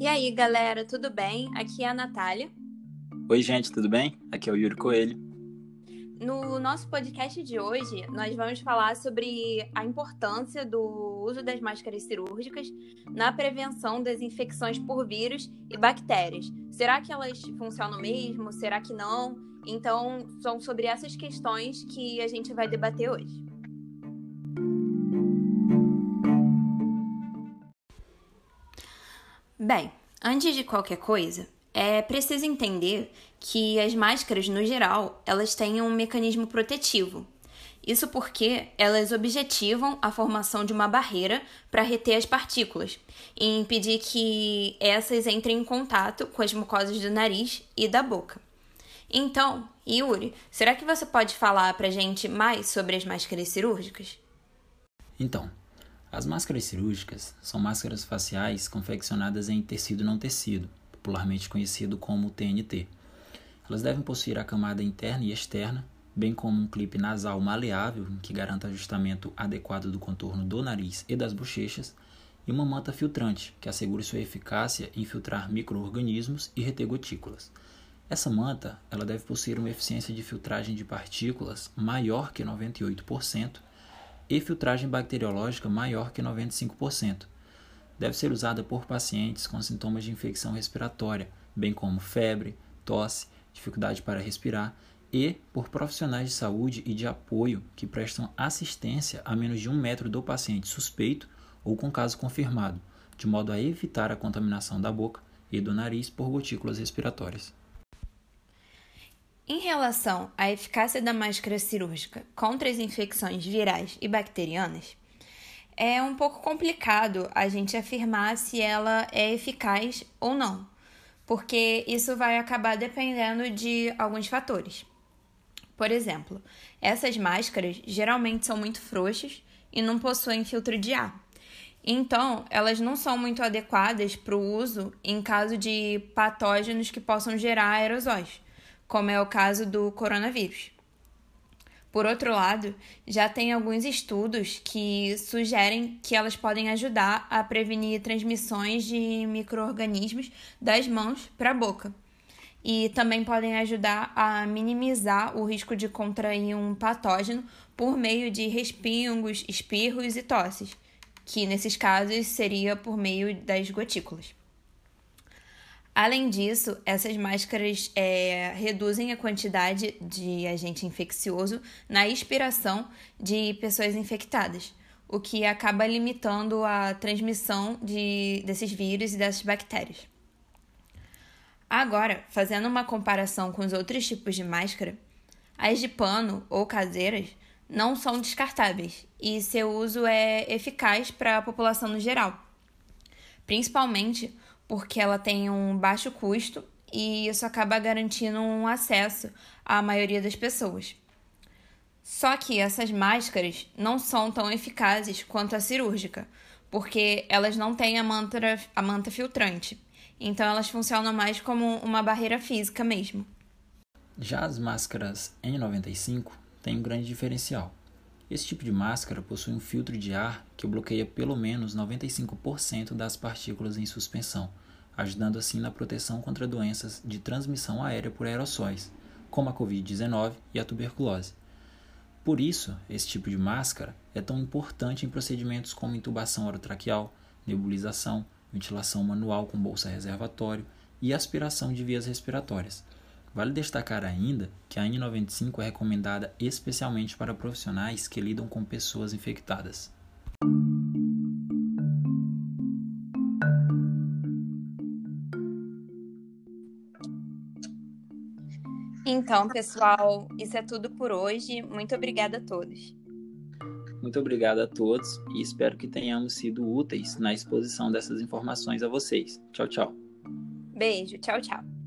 E aí, galera, tudo bem? Aqui é a Natália. Oi, gente, tudo bem? Aqui é o Yuri Coelho. No nosso podcast de hoje, nós vamos falar sobre a importância do uso das máscaras cirúrgicas na prevenção das infecções por vírus e bactérias. Será que elas funcionam mesmo? Será que não? Então, são sobre essas questões que a gente vai debater hoje. Bem, antes de qualquer coisa, é preciso entender que as máscaras, no geral, elas têm um mecanismo protetivo. Isso porque elas objetivam a formação de uma barreira para reter as partículas e impedir que essas entrem em contato com as mucosas do nariz e da boca. Então, Yuri, será que você pode falar para gente mais sobre as máscaras cirúrgicas? Então, as máscaras cirúrgicas são máscaras faciais confeccionadas em tecido não tecido, popularmente conhecido como TNT. Elas devem possuir a camada interna e externa, bem como um clipe nasal maleável que garanta ajustamento adequado do contorno do nariz e das bochechas, e uma manta filtrante que assegure sua eficácia em filtrar microorganismos e reter gotículas. Essa manta ela deve possuir uma eficiência de filtragem de partículas maior que 98% e filtragem bacteriológica maior que 95%. Deve ser usada por pacientes com sintomas de infecção respiratória, bem como febre, tosse, dificuldade para respirar, e por profissionais de saúde e de apoio que prestam assistência a menos de um metro do paciente suspeito ou com caso confirmado, de modo a evitar a contaminação da boca e do nariz por gotículas respiratórias. Em relação à eficácia da máscara cirúrgica contra as infecções virais e bacterianas, é um pouco complicado a gente afirmar se ela é eficaz ou não, porque isso vai acabar dependendo de alguns fatores. Por exemplo, essas máscaras geralmente são muito frouxas e não possuem filtro de ar. Então, elas não são muito adequadas para o uso em caso de patógenos que possam gerar aerosóis como é o caso do coronavírus. Por outro lado, já tem alguns estudos que sugerem que elas podem ajudar a prevenir transmissões de micro-organismos das mãos para a boca. E também podem ajudar a minimizar o risco de contrair um patógeno por meio de respingos, espirros e tosses, que nesses casos seria por meio das gotículas. Além disso, essas máscaras é, reduzem a quantidade de agente infeccioso na expiração de pessoas infectadas, o que acaba limitando a transmissão de, desses vírus e dessas bactérias. Agora, fazendo uma comparação com os outros tipos de máscara, as de pano ou caseiras não são descartáveis e seu uso é eficaz para a população no geral, principalmente porque ela tem um baixo custo e isso acaba garantindo um acesso à maioria das pessoas. Só que essas máscaras não são tão eficazes quanto a cirúrgica, porque elas não têm a manta, a manta filtrante. Então elas funcionam mais como uma barreira física mesmo. Já as máscaras N95 têm um grande diferencial. Esse tipo de máscara possui um filtro de ar que bloqueia pelo menos 95% das partículas em suspensão, ajudando assim na proteção contra doenças de transmissão aérea por aerossóis, como a Covid-19 e a tuberculose. Por isso, esse tipo de máscara é tão importante em procedimentos como intubação orotraqueal, nebulização, ventilação manual com bolsa reservatório e aspiração de vias respiratórias Vale destacar ainda que a N95 é recomendada especialmente para profissionais que lidam com pessoas infectadas. Então, pessoal, isso é tudo por hoje. Muito obrigada a todos. Muito obrigado a todos e espero que tenhamos sido úteis na exposição dessas informações a vocês. Tchau, tchau. Beijo, tchau, tchau.